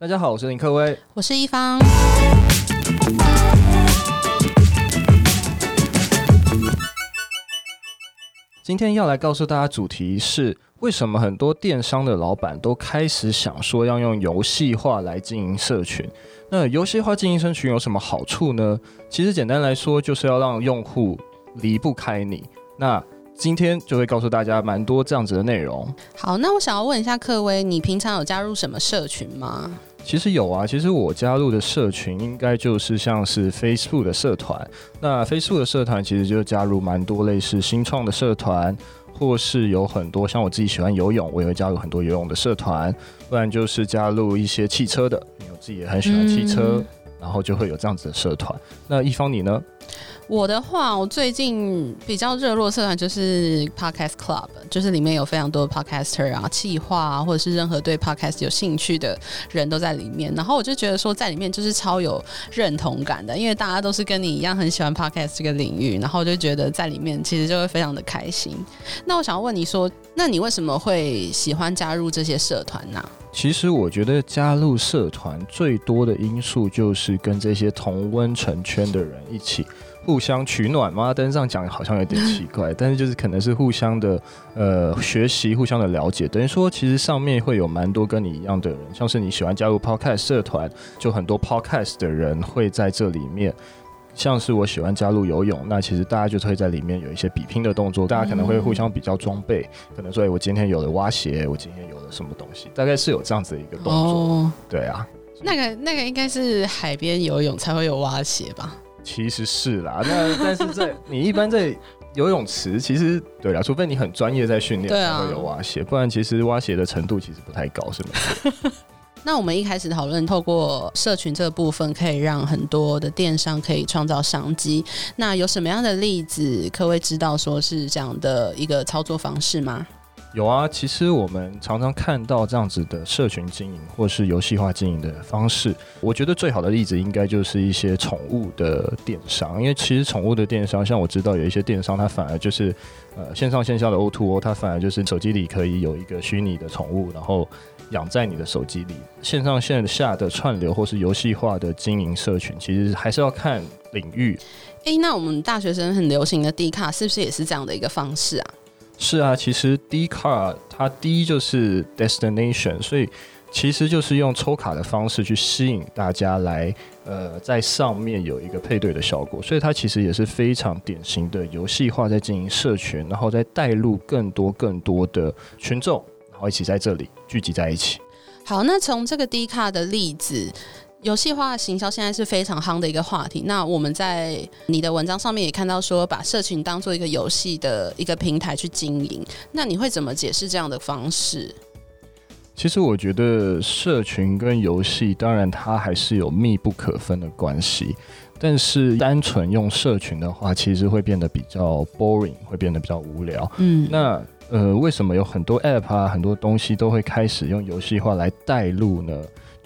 大家好，我是林克威，我是一方。今天要来告诉大家，主题是为什么很多电商的老板都开始想说要用游戏化来经营社群。那游戏化经营社群有什么好处呢？其实简单来说，就是要让用户离不开你。那今天就会告诉大家蛮多这样子的内容。好，那我想要问一下克威，你平常有加入什么社群吗？其实有啊，其实我加入的社群应该就是像是 Facebook 的社团。那 Facebook 的社团其实就加入蛮多类似新创的社团，或是有很多像我自己喜欢游泳，我也会加入很多游泳的社团。不然就是加入一些汽车的，因为我自己也很喜欢汽车，嗯、然后就会有这样子的社团。那一方你呢？我的话，我最近比较热络社团就是 Podcast Club，就是里面有非常多 Podcaster 啊、企划啊，或者是任何对 Podcast 有兴趣的人都在里面。然后我就觉得说，在里面就是超有认同感的，因为大家都是跟你一样很喜欢 Podcast 这个领域，然后我就觉得在里面其实就会非常的开心。那我想要问你说，那你为什么会喜欢加入这些社团呢？其实我觉得加入社团最多的因素就是跟这些同温层圈的人一起。互相取暖吗？但是这样讲好像有点奇怪，但 是就是可能是互相的呃学习，互相的了解。等于说，其实上面会有蛮多跟你一样的人，像是你喜欢加入 Podcast 社团，就很多 Podcast 的人会在这里面。像是我喜欢加入游泳，那其实大家就会在里面有一些比拼的动作，大家可能会互相比较装备，可能说哎我今天有了蛙鞋，我今天有了什么东西，大概是有这样子的一个动作。哦、对啊，那个那个应该是海边游泳才会有蛙鞋吧？其实是啦，那但是在你一般在游泳池，其实对啦，除非你很专业在训练才会有蛙鞋，不然其实蛙鞋的程度其实不太高，是吗？那我们一开始讨论，透过社群这个部分，可以让很多的电商可以创造商机。那有什么样的例子，可以知道说是这样的一个操作方式吗？有啊，其实我们常常看到这样子的社群经营或是游戏化经营的方式。我觉得最好的例子应该就是一些宠物的电商，因为其实宠物的电商，像我知道有一些电商，它反而就是呃线上线下的 O2O，它反而就是手机里可以有一个虚拟的宠物，然后养在你的手机里。线上线下的串流或是游戏化的经营社群，其实还是要看领域。诶、那我们大学生很流行的 D 卡是不是也是这样的一个方式啊？是啊，其实 D 卡它第一就是 destination，所以其实就是用抽卡的方式去吸引大家来，呃，在上面有一个配对的效果，所以它其实也是非常典型的游戏化在经营社群，然后再带入更多更多的群众，然后一起在这里聚集在一起。好，那从这个 D 卡的例子。游戏化行销现在是非常夯的一个话题。那我们在你的文章上面也看到说，把社群当做一个游戏的一个平台去经营。那你会怎么解释这样的方式？其实我觉得社群跟游戏，当然它还是有密不可分的关系。但是单纯用社群的话，其实会变得比较 boring，会变得比较无聊。嗯，那呃，为什么有很多 app 啊，很多东西都会开始用游戏化来带入呢？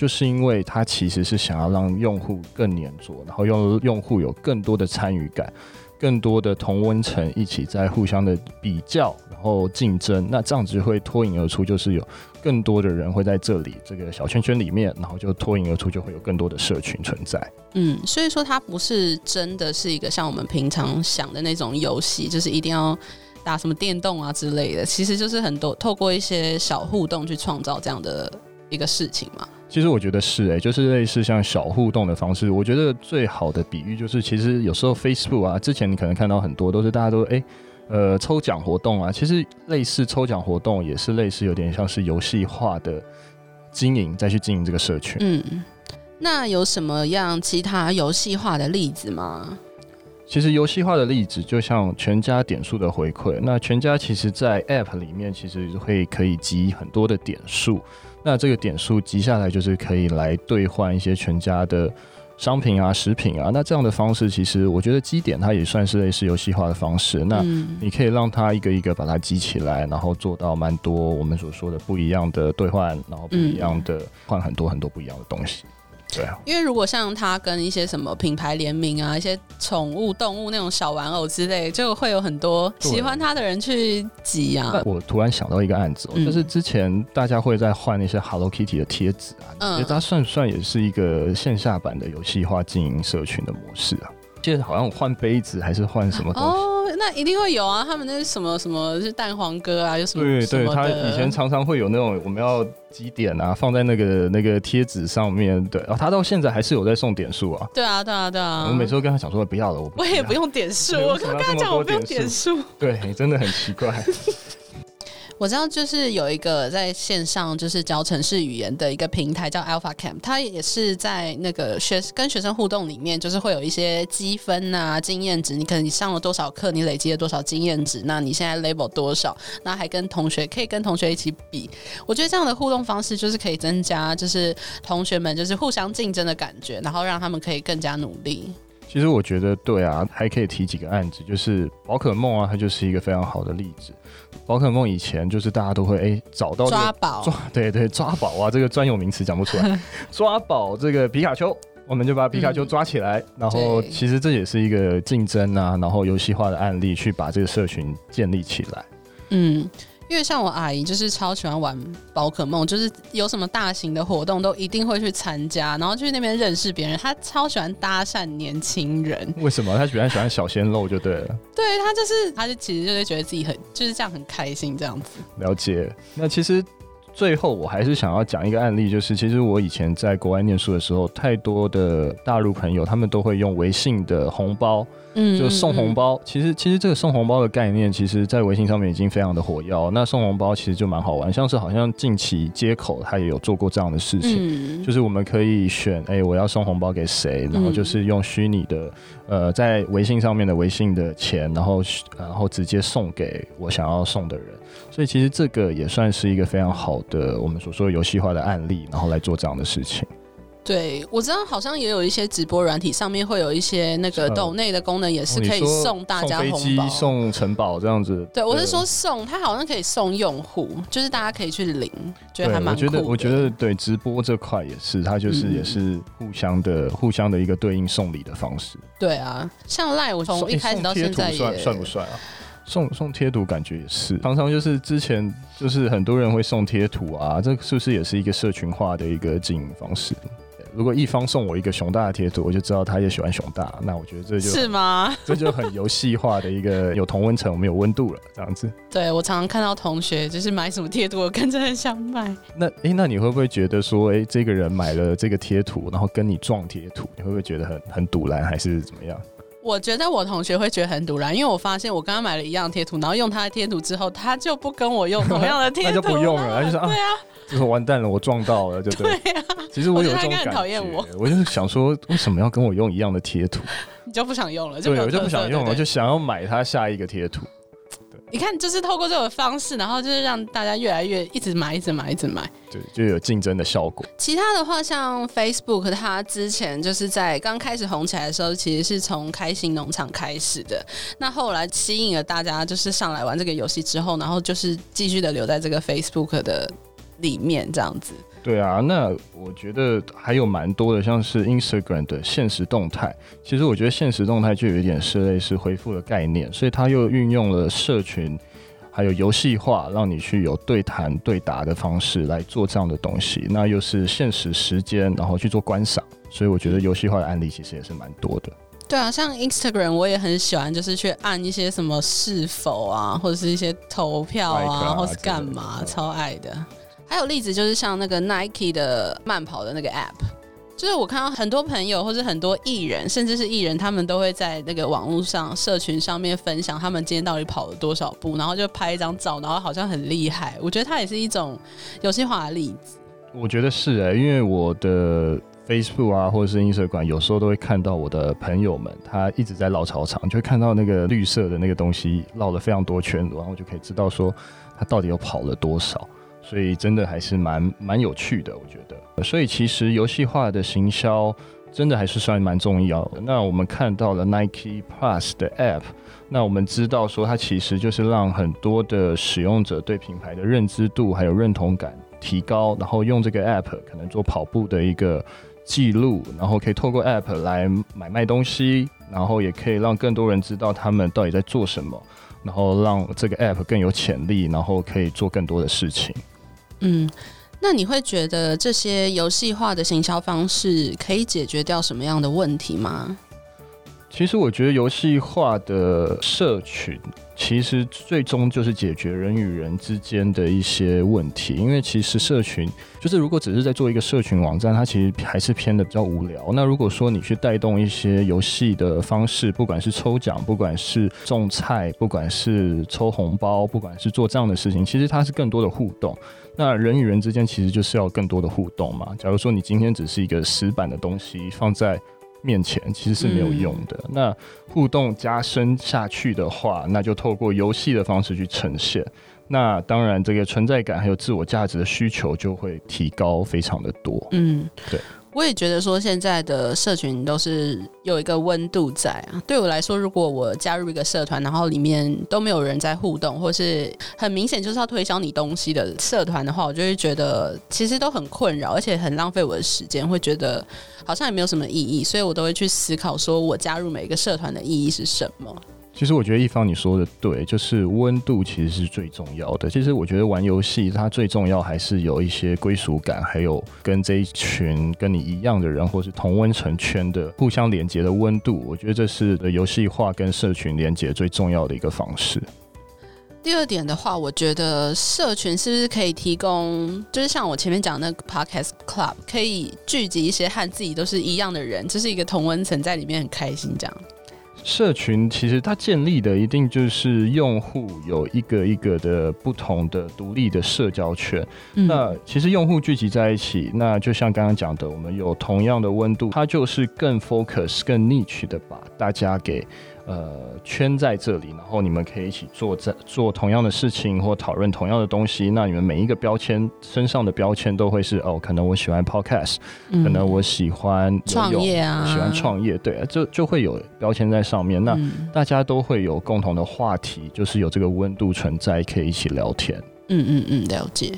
就是因为它其实是想要让用户更黏着，然后用用户有更多的参与感，更多的同温层一起在互相的比较，然后竞争。那这样子会脱颖而出，就是有更多的人会在这里这个小圈圈里面，然后就脱颖而出，就会有更多的社群存在。嗯，所以说它不是真的是一个像我们平常想的那种游戏，就是一定要打什么电动啊之类的。其实就是很多透过一些小互动去创造这样的一个事情嘛。其实我觉得是诶、欸，就是类似像小互动的方式。我觉得最好的比喻就是，其实有时候 Facebook 啊，之前你可能看到很多都是大家都诶、欸，呃，抽奖活动啊。其实类似抽奖活动也是类似有点像是游戏化的经营，再去经营这个社群。嗯，那有什么样其他游戏化的例子吗？其实游戏化的例子就像全家点数的回馈。那全家其实在 App 里面其实会可以集很多的点数。那这个点数集下来，就是可以来兑换一些全家的商品啊、食品啊。那这样的方式，其实我觉得积点它也算是类似游戏化的方式。那你可以让它一个一个把它集起来，然后做到蛮多我们所说的不一样的兑换，然后不一样的换很多很多不一样的东西。对啊，因为如果像他跟一些什么品牌联名啊，一些宠物动物那种小玩偶之类，就会有很多喜欢他的人去挤啊。我突然想到一个案子，哦，嗯、就是之前大家会在换那些 Hello Kitty 的贴纸啊，嗯，觉得它算不算也是一个线下版的游戏化经营社群的模式啊？记得好像换杯子还是换什么东西？哦，那一定会有啊！他们那是什么什么是蛋黄哥啊？有什么？对对，他以前常常会有那种我们要积点啊，放在那个那个贴纸上面。对，然后他到现在还是有在送点数啊。对啊，对啊，对啊。我每次都跟他讲说不要了，我我也不用点数，我刚刚讲我不用点数。对，真的很奇怪。我知道，就是有一个在线上就是教程式语言的一个平台叫 Alpha Camp，它也是在那个学跟学生互动里面，就是会有一些积分啊、经验值。你可能你上了多少课，你累积了多少经验值，那你现在 level 多少？那还跟同学可以跟同学一起比。我觉得这样的互动方式就是可以增加就是同学们就是互相竞争的感觉，然后让他们可以更加努力。其实我觉得对啊，还可以提几个案子，就是宝可梦啊，它就是一个非常好的例子。宝可梦以前就是大家都会哎、欸、找到、这个、抓宝，抓对对抓宝啊，这个专有名词讲不出来。抓宝这个皮卡丘，我们就把皮卡丘抓起来，嗯、然后其实这也是一个竞争啊，然后游戏化的案例，去把这个社群建立起来。嗯。因为像我阿姨就是超喜欢玩宝可梦，就是有什么大型的活动都一定会去参加，然后去那边认识别人。她超喜欢搭讪年轻人。为什么？她喜欢喜欢小鲜肉就对了。对，她就是，她就其实就是觉得自己很就是这样很开心这样子。了解。那其实最后我还是想要讲一个案例，就是其实我以前在国外念书的时候，太多的大陆朋友他们都会用微信的红包。嗯，就送红包，嗯、其实其实这个送红包的概念，其实在微信上面已经非常的火药。那送红包其实就蛮好玩，像是好像近期接口他也有做过这样的事情，嗯、就是我们可以选，哎、欸，我要送红包给谁，然后就是用虚拟的，呃，在微信上面的微信的钱，然后然后直接送给我想要送的人。所以其实这个也算是一个非常好的我们所说的游戏化的案例，然后来做这样的事情。对，我知道好像也有一些直播软体上面会有一些那个抖内的功能，也是可以送大家红包、送城堡这样子。对，我是说送，它好像可以送用户，就是大家可以去领，觉得还蛮酷的。我觉得，我觉得对直播这块也是，它就是也是互相的、嗯、互相的一个对应送礼的方式。对啊，像赖，我从一开始到现在也算算不算啊？送送贴图感觉也是，常常就是之前就是很多人会送贴图啊，这是不是也是一个社群化的一个经营方式？如果一方送我一个熊大的贴图，我就知道他也喜欢熊大。那我觉得这就是吗？这就很游戏化的一个有同温层，我们有温度了，这样子。对，我常常看到同学就是买什么贴图，我跟着很想买。那哎、欸，那你会不会觉得说，哎、欸，这个人买了这个贴图，然后跟你撞贴图，你会不会觉得很很堵然，还是怎么样？我觉得我同学会觉得很堵然，因为我发现我刚刚买了一样贴图，然后用他的贴图之后，他就不跟我用同样的贴图，那就不用了，他就说啊，对啊。就是完蛋了，我撞到了，就对？对啊，其实我有这种感觉，我，我就想说，为什么要跟我用一样的贴图？你就不想用了？对，我就不想用了，就想要买它下一个贴图。你看，就是透过这种方式，然后就是让大家越来越一直买，一直买，一直买，对，就有竞争的效果。其他的话，像 Facebook，它之前就是在刚开始红起来的时候，其实是从开心农场开始的。那后来吸引了大家，就是上来玩这个游戏之后，然后就是继续的留在这个 Facebook 的。里面这样子，对啊，那我觉得还有蛮多的，像是 Instagram 的现实动态。其实我觉得现实动态就有一点是类似回复的概念，所以它又运用了社群，还有游戏化，让你去有对谈对答的方式来做这样的东西。那又是现实时间，然后去做观赏，所以我觉得游戏化的案例其实也是蛮多的。对啊，像 Instagram 我也很喜欢，就是去按一些什么是否啊，或者是一些投票啊，啊或是干嘛，超爱的。还有例子就是像那个 Nike 的慢跑的那个 App，就是我看到很多朋友或者很多艺人，甚至是艺人，他们都会在那个网络上、社群上面分享他们今天到底跑了多少步，然后就拍一张照，然后好像很厉害。我觉得它也是一种游戏化的例子。我觉得是哎、因为我的 Facebook 啊，或者是 Instagram，有时候都会看到我的朋友们，他一直在绕操场，就会看到那个绿色的那个东西绕了非常多圈，然后我就可以知道说他到底有跑了多少。所以真的还是蛮蛮有趣的，我觉得。所以其实游戏化的行销真的还是算蛮重要的。那我们看到了 Nike Plus 的 App，那我们知道说它其实就是让很多的使用者对品牌的认知度还有认同感提高，然后用这个 app 可能做跑步的一个记录，然后可以透过 app 来买卖东西，然后也可以让更多人知道他们到底在做什么，然后让这个 app 更有潜力，然后可以做更多的事情。嗯，那你会觉得这些游戏化的行销方式可以解决掉什么样的问题吗？其实我觉得游戏化的社群，其实最终就是解决人与人之间的一些问题。因为其实社群就是如果只是在做一个社群网站，它其实还是偏的比较无聊。那如果说你去带动一些游戏的方式，不管是抽奖，不管是种菜，不管是抽红包，不管是做这样的事情，其实它是更多的互动。那人与人之间其实就是要更多的互动嘛。假如说你今天只是一个死板的东西放在面前其实是没有用的。那互动加深下去的话，那就透过游戏的方式去呈现。那当然，这个存在感还有自我价值的需求就会提高非常的多。嗯，对。我也觉得说，现在的社群都是有一个温度在啊。对我来说，如果我加入一个社团，然后里面都没有人在互动，或是很明显就是要推销你东西的社团的话，我就会觉得其实都很困扰，而且很浪费我的时间，会觉得好像也没有什么意义。所以我都会去思考，说我加入每一个社团的意义是什么。其实我觉得一方你说的对，就是温度其实是最重要的。其实我觉得玩游戏它最重要还是有一些归属感，还有跟这一群跟你一样的人，或是同温层圈的互相连接的温度。我觉得这是游戏化跟社群连接最重要的一个方式。第二点的话，我觉得社群是不是可以提供，就是像我前面讲那个 Podcast Club，可以聚集一些和自己都是一样的人，这是一个同温层在里面很开心这样。社群其实它建立的一定就是用户有一个一个的不同的独立的社交圈。嗯。那其实用户聚集在一起，那就像刚刚讲的，我们有同样的温度，它就是更 focus、更 niche 的把大家给。呃，圈在这里，然后你们可以一起做在做同样的事情，或讨论同样的东西。那你们每一个标签身上的标签都会是哦，可能我喜欢 podcast，嗯，可能我喜欢创业啊，喜欢创业，对，就就会有标签在上面。那大家都会有共同的话题，就是有这个温度存在，可以一起聊天。嗯嗯嗯，了解。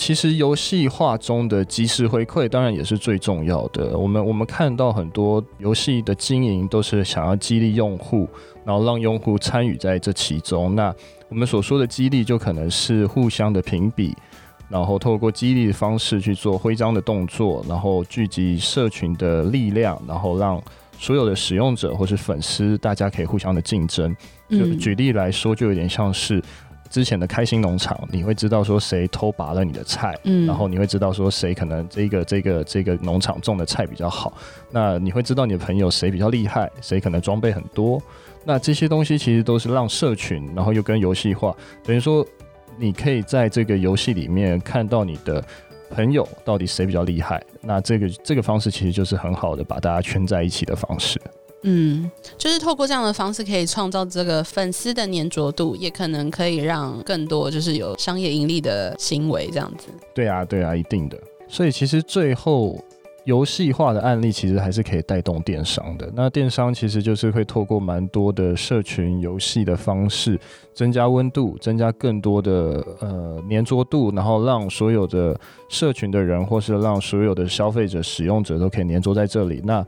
其实游戏化中的即时回馈当然也是最重要的。我们我们看到很多游戏的经营都是想要激励用户，然后让用户参与在这其中。那我们所说的激励就可能是互相的评比，然后透过激励的方式去做徽章的动作，然后聚集社群的力量，然后让所有的使用者或是粉丝大家可以互相的竞争。就举例来说，就有点像是。之前的开心农场，你会知道说谁偷拔了你的菜，嗯，然后你会知道说谁可能这个这个这个农场种的菜比较好，那你会知道你的朋友谁比较厉害，谁可能装备很多，那这些东西其实都是让社群，然后又跟游戏化，等于说你可以在这个游戏里面看到你的朋友到底谁比较厉害，那这个这个方式其实就是很好的把大家圈在一起的方式。嗯，就是透过这样的方式，可以创造这个粉丝的粘着度，也可能可以让更多就是有商业盈利的行为这样子。对啊，对啊，一定的。所以其实最后游戏化的案例，其实还是可以带动电商的。那电商其实就是会透过蛮多的社群游戏的方式，增加温度，增加更多的呃粘着度，然后让所有的社群的人，或是让所有的消费者、使用者都可以粘着在这里。那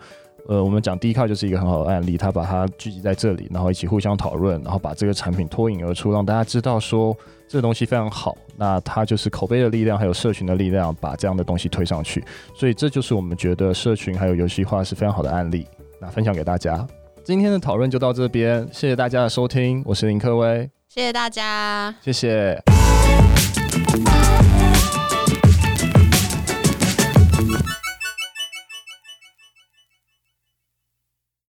呃，我们讲 Dcard 就是一个很好的案例，他把它聚集在这里，然后一起互相讨论，然后把这个产品脱颖而出，让大家知道说这个东西非常好。那它就是口碑的力量，还有社群的力量，把这样的东西推上去。所以这就是我们觉得社群还有游戏化是非常好的案例。那分享给大家，今天的讨论就到这边，谢谢大家的收听，我是林克威，谢谢大家，谢谢。